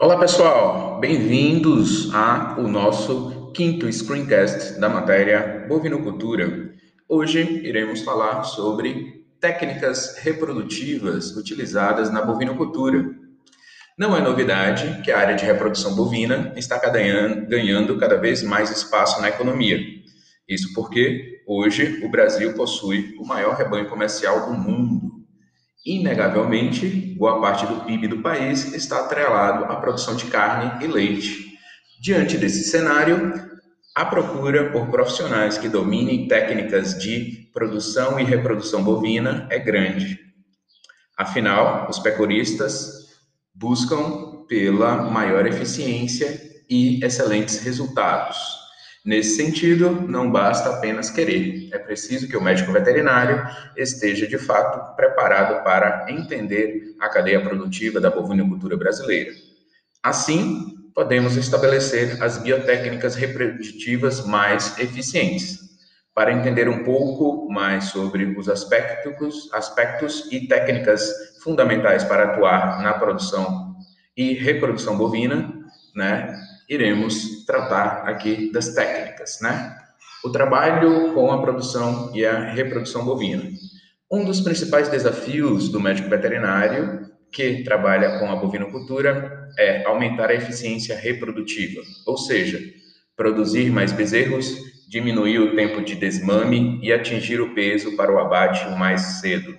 Olá pessoal, bem-vindos ao nosso quinto screencast da matéria bovinocultura. Hoje iremos falar sobre técnicas reprodutivas utilizadas na bovinocultura. Não é novidade que a área de reprodução bovina está ganhando cada vez mais espaço na economia. Isso porque hoje o Brasil possui o maior rebanho comercial do mundo Inegavelmente, boa parte do PIB do país está atrelado à produção de carne e leite. Diante desse cenário, a procura por profissionais que dominem técnicas de produção e reprodução bovina é grande. Afinal, os pecuaristas buscam pela maior eficiência e excelentes resultados. Nesse sentido, não basta apenas querer, é preciso que o médico veterinário esteja de fato preparado para entender a cadeia produtiva da bovinocultura brasileira. Assim, podemos estabelecer as biotécnicas reprodutivas mais eficientes. Para entender um pouco mais sobre os aspectos, aspectos e técnicas fundamentais para atuar na produção e reprodução bovina, né, iremos tratar aqui das técnicas, né? O trabalho com a produção e a reprodução bovina. Um dos principais desafios do médico veterinário que trabalha com a bovinocultura é aumentar a eficiência reprodutiva, ou seja, produzir mais bezerros, diminuir o tempo de desmame e atingir o peso para o abate o mais cedo.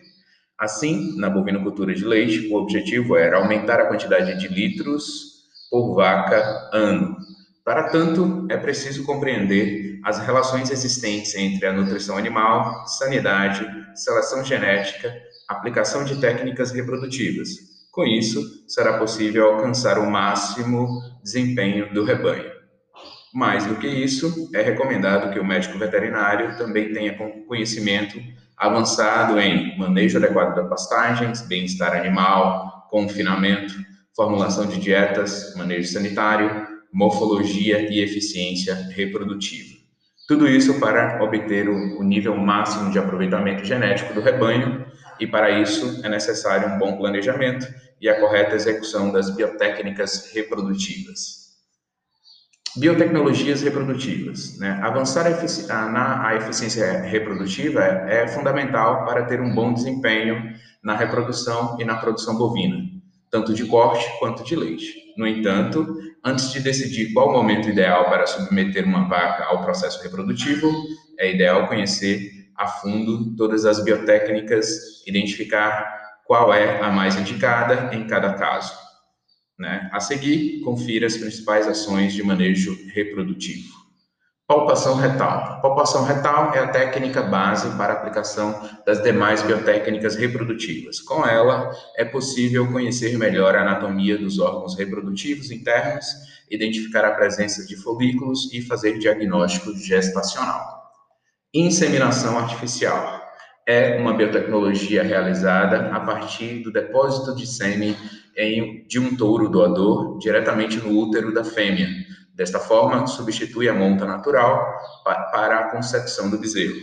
Assim, na bovinocultura de leite, o objetivo era aumentar a quantidade de litros por vaca ano. Para tanto, é preciso compreender as relações existentes entre a nutrição animal, sanidade, seleção genética, aplicação de técnicas reprodutivas. Com isso, será possível alcançar o máximo desempenho do rebanho. Mais do que isso, é recomendado que o médico veterinário também tenha conhecimento avançado em manejo adequado das pastagens, bem-estar animal, confinamento, formulação de dietas, manejo sanitário, morfologia e eficiência reprodutiva. Tudo isso para obter o, nível máximo de aproveitamento genético do rebanho, e para isso é necessário um bom planejamento e a correta execução das biotécnicas reprodutivas. Biotecnologias reprodutivas. Né? Avançar a efici na a eficiência reprodutiva é, é fundamental para ter um bom desempenho na reprodução e na produção bovina tanto de corte quanto de leite. No entanto, antes de decidir qual o momento ideal para submeter uma vaca ao processo reprodutivo, é ideal conhecer a fundo todas as biotécnicas, identificar qual é a mais indicada em cada caso. Né? A seguir, confira as principais ações de manejo reprodutivo. Palpação retal. Palpação retal é a técnica base para aplicação das demais biotécnicas reprodutivas. Com ela, é possível conhecer melhor a anatomia dos órgãos reprodutivos internos, identificar a presença de folículos e fazer diagnóstico gestacional. Inseminação artificial é uma biotecnologia realizada a partir do depósito de sêmen de um touro doador diretamente no útero da fêmea Desta forma, substitui a monta natural para a concepção do bezerro.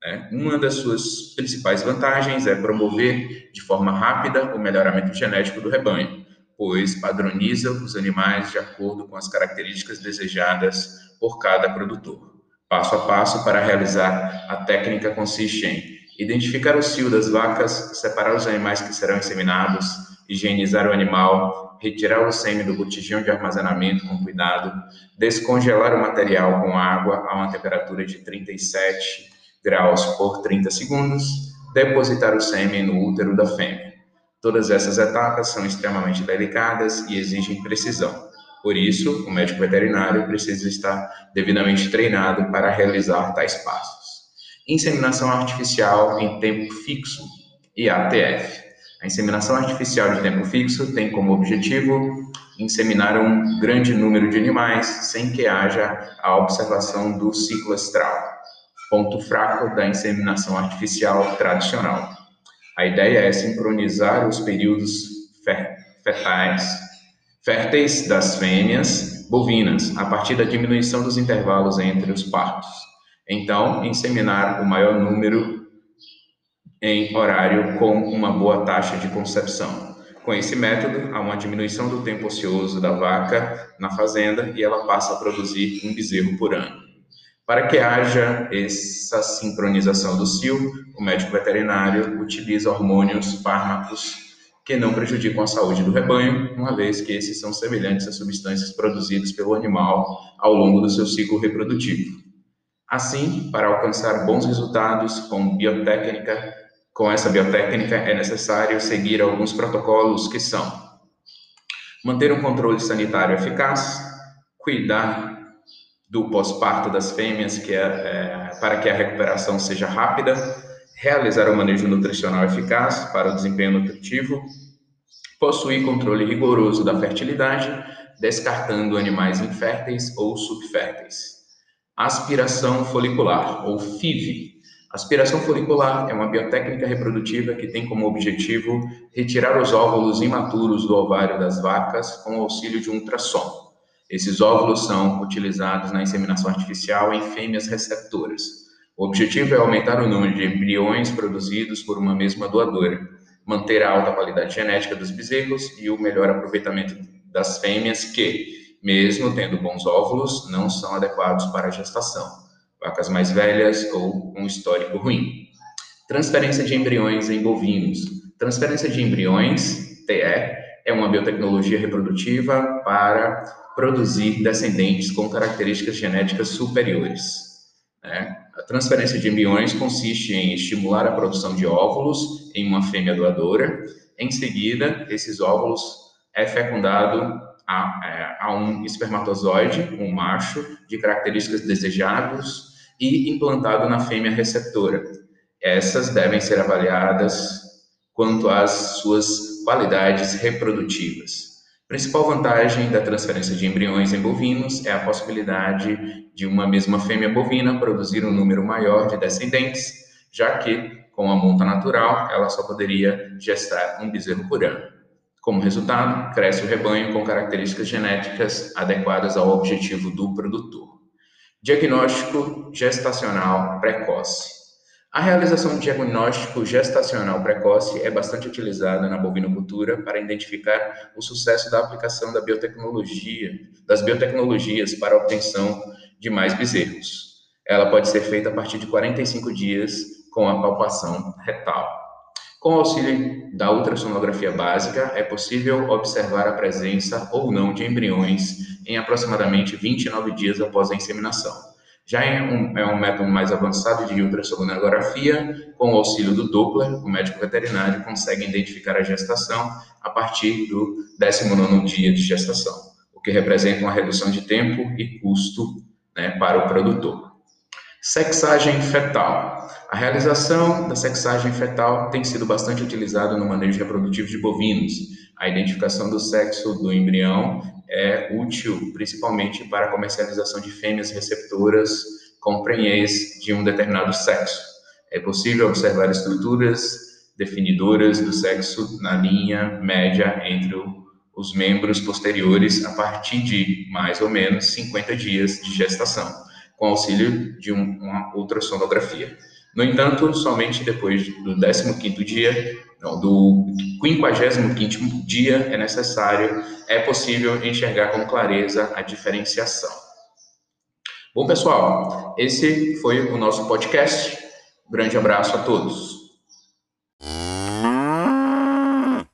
Né? Uma das suas principais vantagens é promover de forma rápida o melhoramento genético do rebanho, pois padroniza os animais de acordo com as características desejadas por cada produtor. Passo a passo para realizar a técnica consiste em identificar o cio das vacas, separar os animais que serão inseminados, higienizar o animal, retirar o sêmen do botijão de armazenamento com cuidado, descongelar o material com água a uma temperatura de 37 graus por 30 segundos, depositar o sêmen no útero da fêmea. Todas essas etapas são extremamente delicadas e exigem precisão. Por isso, o médico veterinário precisa estar devidamente treinado para realizar tais passos. Inseminação artificial em tempo fixo, IATF. A inseminação artificial de tempo fixo tem como objetivo inseminar um grande número de animais sem que haja a observação do ciclo estral, ponto fraco da inseminação artificial tradicional. A ideia é sincronizar os períodos fetais, férteis das fêmeas bovinas, a partir da diminuição dos intervalos entre os partos. Então, inseminar o maior número em horário com uma boa taxa de concepção. Com esse método, há uma diminuição do tempo ocioso da vaca na fazenda e ela passa a produzir um bezerro por ano. Para que haja essa sincronização do cio, o médico veterinário utiliza hormônios, fármacos que não prejudicam a saúde do rebanho, uma vez que esses são semelhantes às substâncias produzidas pelo animal ao longo do seu ciclo reprodutivo. Assim, para alcançar bons resultados com biotécnica, com essa biotécnica é necessário seguir alguns protocolos que são manter um controle sanitário eficaz, cuidar do pós-parto das fêmeas que é, é, para que a recuperação seja rápida, realizar o manejo nutricional eficaz para o desempenho nutritivo, possuir controle rigoroso da fertilidade, descartando animais inférteis ou subférteis. Aspiração folicular, ou FIV. Aspiração folicular é uma biotécnica reprodutiva que tem como objetivo retirar os óvulos imaturos do ovário das vacas com o auxílio de um ultrassom. Esses óvulos são utilizados na inseminação artificial em fêmeas receptoras. O objetivo é aumentar o número de embriões produzidos por uma mesma doadora, manter a alta qualidade genética dos bezerros e o melhor aproveitamento das fêmeas que, mesmo tendo bons óvulos, não são adequados para a gestação. Vacas mais velhas ou com histórico ruim. Transferência de embriões em bovinos. Transferência de embriões, TE, é uma biotecnologia reprodutiva para produzir descendentes com características genéticas superiores. Né? A transferência de embriões consiste em estimular a produção de óvulos em uma fêmea doadora. Em seguida, esses óvulos é fecundado a, é, a um espermatozoide, um macho, de características desejadas e implantado na fêmea receptora. Essas devem ser avaliadas quanto às suas qualidades reprodutivas. Principal vantagem da transferência de embriões em bovinos é a possibilidade de uma mesma fêmea bovina produzir um número maior de descendentes, já que, com a monta natural, ela só poderia gestar um bezerro por ano. Como resultado, cresce o rebanho com características genéticas adequadas ao objetivo do produtor. Diagnóstico gestacional precoce. A realização de diagnóstico gestacional precoce é bastante utilizada na bovinocultura para identificar o sucesso da aplicação da biotecnologia, das biotecnologias para a obtenção de mais bezerros. Ela pode ser feita a partir de 45 dias com a palpação retal. Com o auxílio da ultrassonografia básica, é possível observar a presença ou não de embriões em aproximadamente 29 dias após a inseminação. Já é um, é um método mais avançado de ultrassonografia, com o auxílio do Doppler, o médico veterinário consegue identificar a gestação a partir do 19 dia de gestação, o que representa uma redução de tempo e custo né, para o produtor. Sexagem fetal. A realização da sexagem fetal tem sido bastante utilizada no manejo reprodutivo de bovinos. A identificação do sexo do embrião é útil principalmente para a comercialização de fêmeas receptoras com prenhez de um determinado sexo. É possível observar estruturas definidoras do sexo na linha média entre os membros posteriores a partir de mais ou menos 50 dias de gestação, com auxílio de uma ultrassonografia. No entanto, somente depois do 15º dia, não, do 55º dia é necessário, é possível enxergar com clareza a diferenciação. Bom, pessoal, esse foi o nosso podcast. grande abraço a todos.